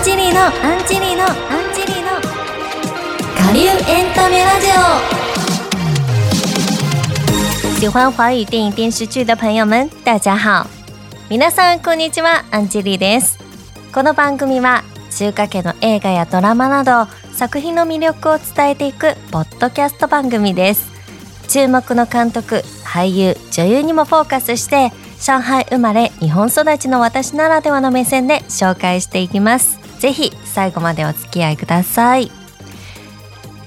ンジェリのアンジェリーのアンジェリーの。下流エンタメラジオ。喜欢华语电影电视剧的朋友们大家好。皆さんこんにちは。アンジェリーです。この番組は中華系の映画やドラマなど作品の魅力を伝えていくポッドキャスト番組です。注目の監督俳優女優にもフォーカスして上海生まれ日本育ちの私ならではの目線で紹介していきます。ぜひ最後までお付き合いください。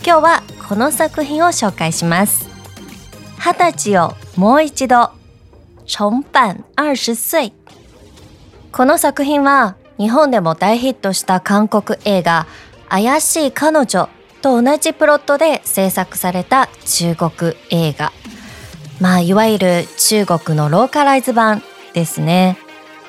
今日はこの作品を紹介します。二十歳をもう一度重版二十岁この作品は日本でも大ヒットした韓国映画怪しい彼女と同じプロットで制作された中国映画。まあいわゆる中国のローカライズ版ですね。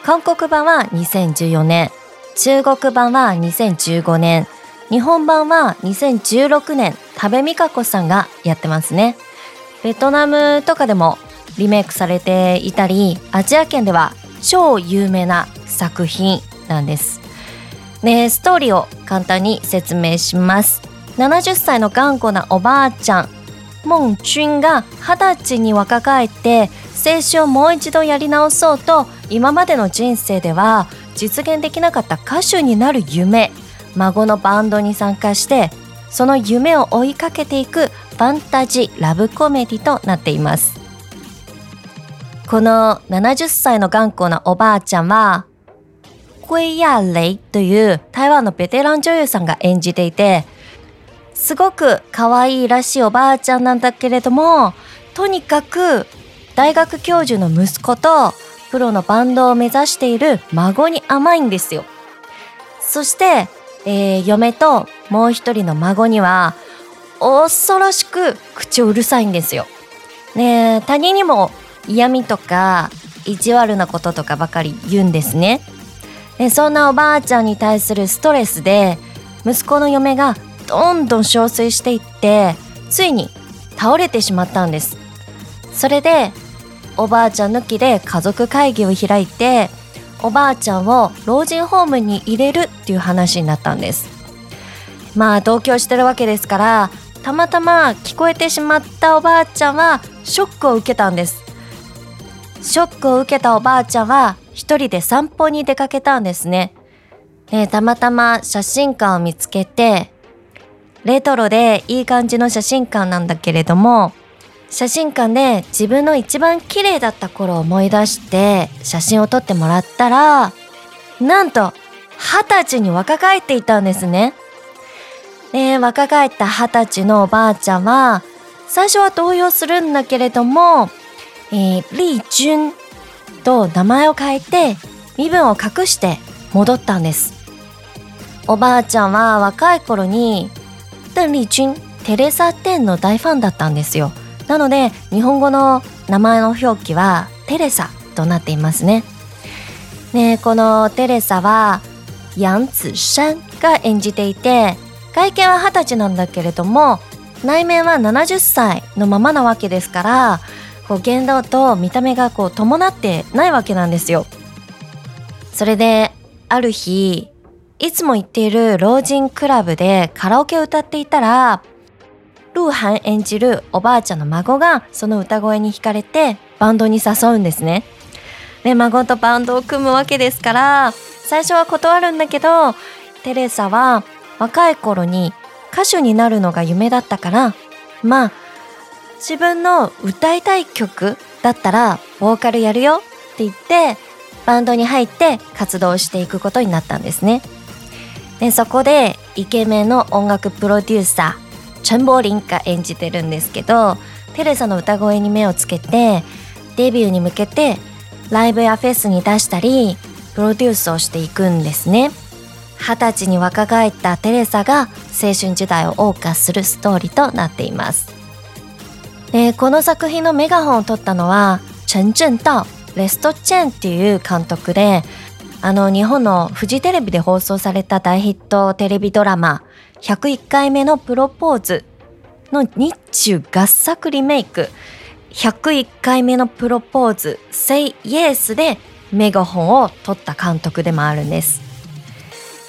韓国版は2014年。中国版は2015年。日本版は2016年。多部未華子さんがやってますね。ベトナムとかでもリメイクされていたりアジア圏では超有名な作品なんです。ねストーリーを簡単に説明します。70歳の頑固なおばあちゃんモン・チュンが二十歳に若返って青春をもう一度やり直そうと今までの人生では実現できなかった歌手になる夢孫のバンドに参加してその夢を追いかけていくファンタジーラブコメディとなっています。この70歳の頑固なおばあちゃんはコイヤレイという台湾のベテラン女優さんが演じていてすごく可愛いらしいおばあちゃんなんだけれどもとにかく大学教授の息子とプロのバンドを目指している孫に甘いんですよそして、えー、嫁ともう一人の孫には恐ろしく口をうるさいんですよ。ね他人にも嫌味とか意地悪なこととかばかり言うんですね。でそんなおばあちゃんに対するストレスで息子の嫁がどんどん憔悴していってついに倒れてしまったんですそれでおばあちゃん抜きで家族会議を開いておばあちゃんを老人ホームに入れるっていう話になったんです。まあ同居してるわけですからたまたま聞こえてしまったおばあちゃんはショックを受けたんです。ショックを受けたおばあちゃんは一人で散歩に出かけたんですね、え、たまたま写真館を見つけてレトロでいい感じの写真館なんだけれども写真館で自分の一番綺麗だった頃を思い出して写真を撮ってもらったらなんと二十歳に若返っていたんですね。で若返った二十歳のおばあちゃんは最初は動揺するんだけれども、えー、リー・ジュンと名前を変えて身分を隠して戻ったんです。おばあちゃんは若い頃に邓麗君テレサ・テンの大ファンだったんですよなので日本語の名前の表記はテレサとなっていますね。ねこのテレサはヤンツシャンが演じていて外見は二十歳なんだけれども内面は70歳のままなわけですからこう言動と見た目がこう伴ってないわけなんですよ。それである日いつも行っている老人クラブでカラオケを歌っていたら、ルーハン演じるおばあちゃんの孫がその歌声に惹かれてバンドに誘うんですね。で、孫とバンドを組むわけですから、最初は断るんだけど、テレサは若い頃に歌手になるのが夢だったから、まあ、自分の歌いたい曲だったらボーカルやるよって言ってバンドに入って活動していくことになったんですね。でそこでイケメンの音楽プロデューサーチェンボーリンが演じてるんですけどテレサの歌声に目をつけてデビューに向けてライブやフェスに出したりプロデュースをしていくんですね。二十歳に若返ったテレサが青春時代を謳歌するストーリーとなっています。でこの作品のメガホンを取ったのはチェン・ジュンとレスト・チェンっていう監督であの日本のフジテレビで放送された大ヒットテレビドラマ101回目のプロポーズの日中合作リメイク。101回目のプロポーズ Say Yes でメガホンを取った監督でもあるんです。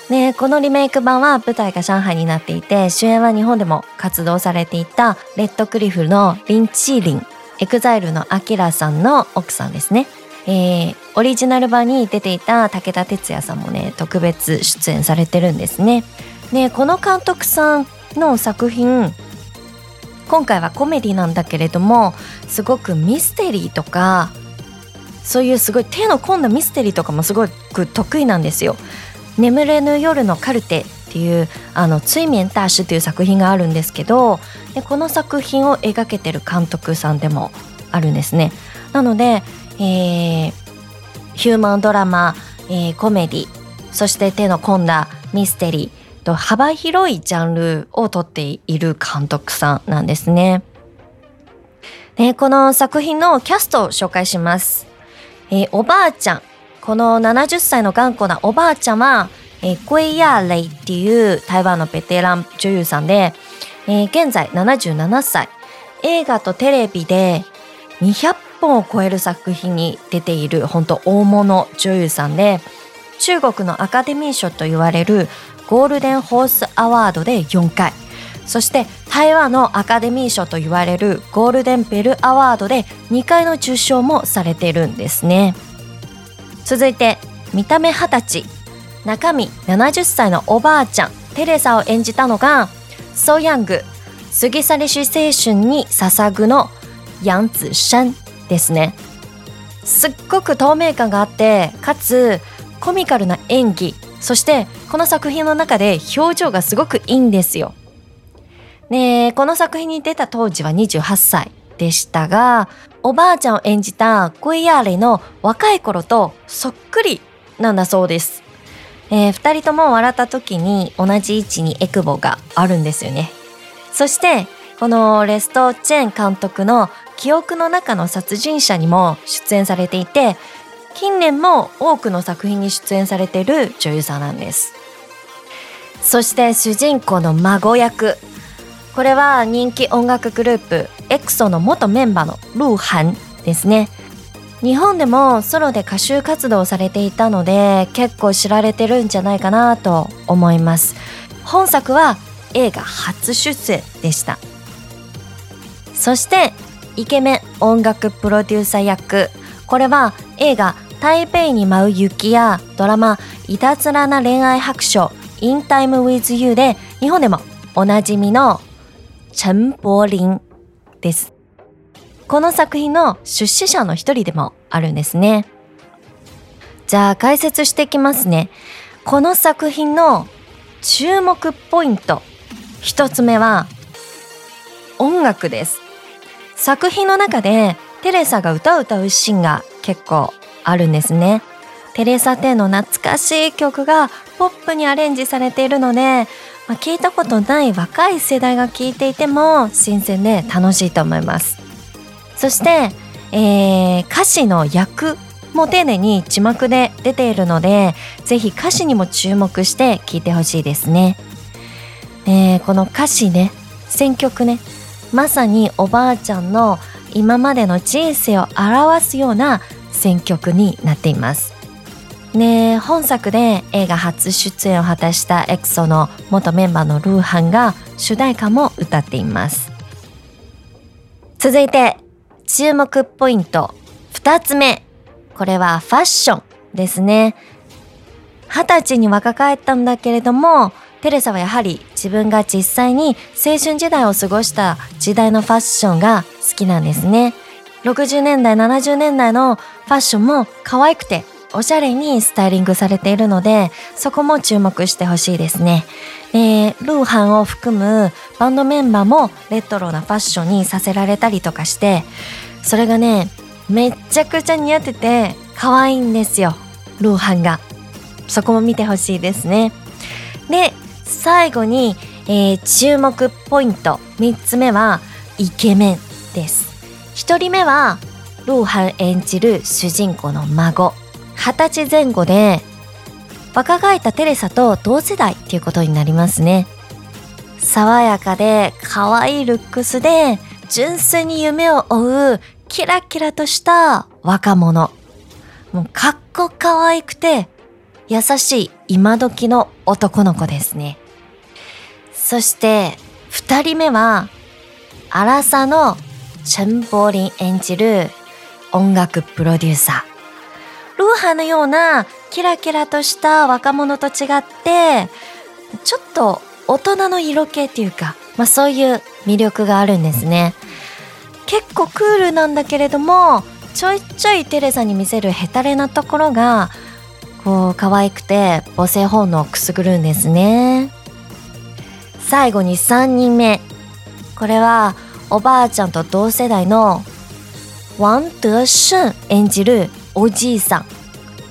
ね、このリメイク版は舞台が上海になっていて主演は日本でも活動されていたレッドクリフのリン・チーリン EXILE の AKIRA さんの奥さんですね、えー、オリジナル版に出ていた武田鉄矢さんもね特別出演されてるんですね。でこの監督さんの作品今回はコメディなんだけれどもすごくミステリーとかそういうすごい手の込んだミステリーとかもすごく得意なんですよ。眠れぬ夜のカルテっていうあの追眠大師という作品があるんですけどでこの作品を描けてる監督さんでもあるんですね。なので、えー、ヒューマンドラマ、えー、コメディそして手の込んだミステリーと幅広いジャンルをとっている監督さんなんですね。でこの作品のキャストを紹介します。えー、おばあちゃんこの70歳の頑固なおばあちゃんは、えー、ゴイヤーレイっていう台湾のベテラン女優さんで、えー、現在77歳映画とテレビで200本を超える作品に出ている本当大物女優さんで中国のアカデミー賞と言われるゴールデンホースアワードで4回。そして台湾のアカデミー賞と言われるゴールデンベルアワードで2回の受賞もされてるんですね。続いて見た目20歳。中身70歳のおばあちゃん。テレサを演じたのがソヤング過ぎ去りし青春に捧ぐのヤンツシャンですね。すっごく透明感があってかつコミカルな演技。そしてこの作品の中で表情がすごくいいんですよで、この作品に出た当時は28歳でしたが、おばあちゃんを演じたゴイヤーレの若い頃とそっくりなんだそうです。えー、2人とも笑った時に同じ位置にエクボがあるんですよね。そしてこのレスト・チェン監督の記憶の中の殺人者にも出演されていて近年も多くの作品に出演されている女優さんなんです。そして主人公の孫役。これは人気音楽グループ EXO の元メンバーのルーハンですね。日本でもソロで歌手活動されていたので結構知られてるんじゃないかなと思います。本作は映画初出演でした。そしてイケメン音楽プロデューサー役。これは映画「台北に舞う雪」やドラマ「いたずらな恋愛白書 In Time With You」で日本でもおなじみの陳柏林です。この作品の出資者の一人でもあるんですね。じゃあ解説していきますね。この作品の注目ポイント。一つ目は音楽です。作品の中でテレサが歌を歌うシーンが結構あるんですね。テレサ・テの懐かしい曲がポップにアレンジされているのでまあ、聞いたことない若い世代が聞いていても新鮮で楽しいと思いますそして、えー、歌詞の訳も丁寧に字幕で出ているのでぜひ歌詞にも注目して聞いてほしいですね、えー、この歌詞ね選曲ねまさにおばあちゃんの今までの人生を表すような選曲になっています。ね本作で映画初出演を果たしたエクソの元メンバーのルーハンが主題歌も歌っています。続いて注目ポイント。2つ目。これはファッションですね。二十歳に若返ったんだけれどもテレサはやはり自分が実際に青春時代を過ごした時代のファッションが好きなんですね。60年代70年代のファッションも可愛くておしゃれにスタイリングされているのでそこも注目してほしいですね。でルーハンを含むバンドメンバーもレトロなファッションにさせられたりとかしてそれがねめっちゃくちゃ似合ってて可愛いんですよルーハンが。そこも見てほしいですね。で最後に、えー、注目ポイント3つ目はイケメンです。1人目はルーハン演じる主人公の孫。二十歳前後で若返ったテレサと同世代っていうことになりますね。爽やかで可愛いルックスで純粋に夢を追うキラキラとした若者。もうかっこ可愛くて優しい今時の男の子ですね。そして二人目は荒さのチェンボーリン演じる音楽プロデューサー。ルーハのようなキラキラとした若者と違ってちょっと大人の色気っていうか、まあ、そういう魅力があるんですね。結構クールなんだけれどもちょいちょいテレサに見せるヘタレなところがこう可愛くて母性本能をくすぐるんですね最後に3人目これはおばあちゃんと同世代のワン・デーシュン演じるおじいさん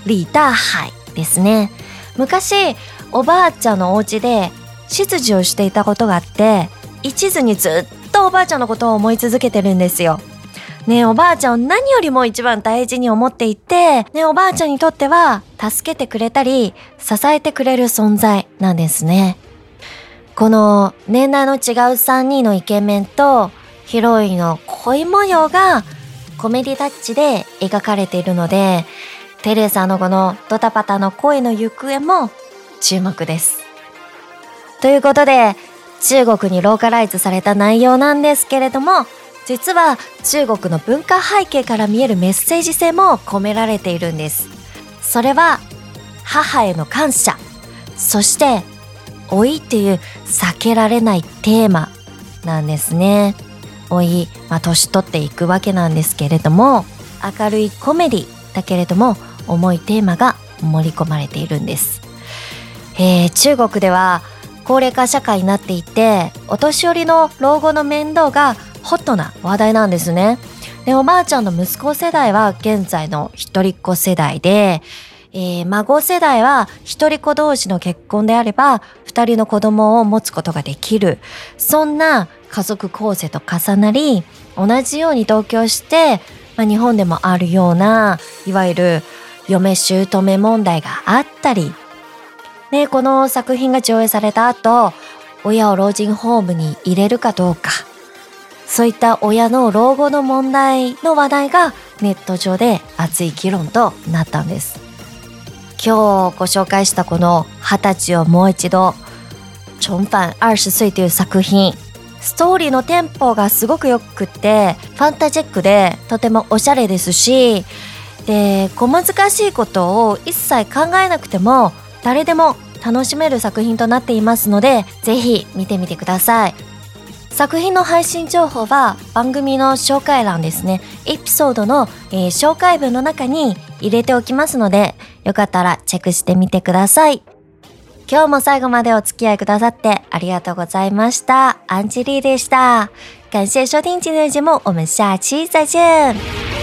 李大海ですね昔おばあちゃんのお家で執事をしていたことがあって一途にずっとおばあちゃんのことを思い続けてるんですよねおばあちゃんを何よりも一番大事に思っていて、ねおばあちゃんにとっては助けてくれたり支えてくれる存在なんですね。この年代の違う3人のイケメンとヒロインの恋模様がコメディタッチで描かれているので、テレサのこのドタパタの恋の行方も注目です。ということで、中国にローカライズされた内容なんですけれども、実は中国の文化背景から見えるメッセージ性も込められているんです。それは母への感謝。そして老いという避けられないテーマなんですね。老い、まあ、年取っていくわけなんですけれども明るいコメディだけれども重いテーマが盛り込まれているんです、えー、中国では高齢化社会になっていてお年寄りの老後の面倒がホットな話題なんですね。で、おばあちゃんの息子世代は現在の一人っ子世代で、えー、孫世代は一人子同士の結婚であれば二人の子供を持つことができる。そんな家族構成と重なり、同じように同居して、まあ、日本でもあるような、いわゆる嫁姑問題があったり、ね、この作品が上映された後、親を老人ホームに入れるかどうか、そういった親の老後の問題の話題がネット上で熱い議論となったんです。今日ご紹介したこの二十歳をもう一度重返二十岁という作品。ストーリーのテンポがすごくよくってファンタジックでとてもおしゃれですしで小難しいことを一切考えなくても誰でも楽しめる作品となっていますのでぜひ見てみてください。作品の配信情報は番組の紹介欄ですね。エピソードの、えー、紹介文の中に入れておきますのでよかったらチェックしてみてください。今日も最後までお付き合いくださってありがとうございました。アンジェリーでした。感謝收听今天的节目我们下期再见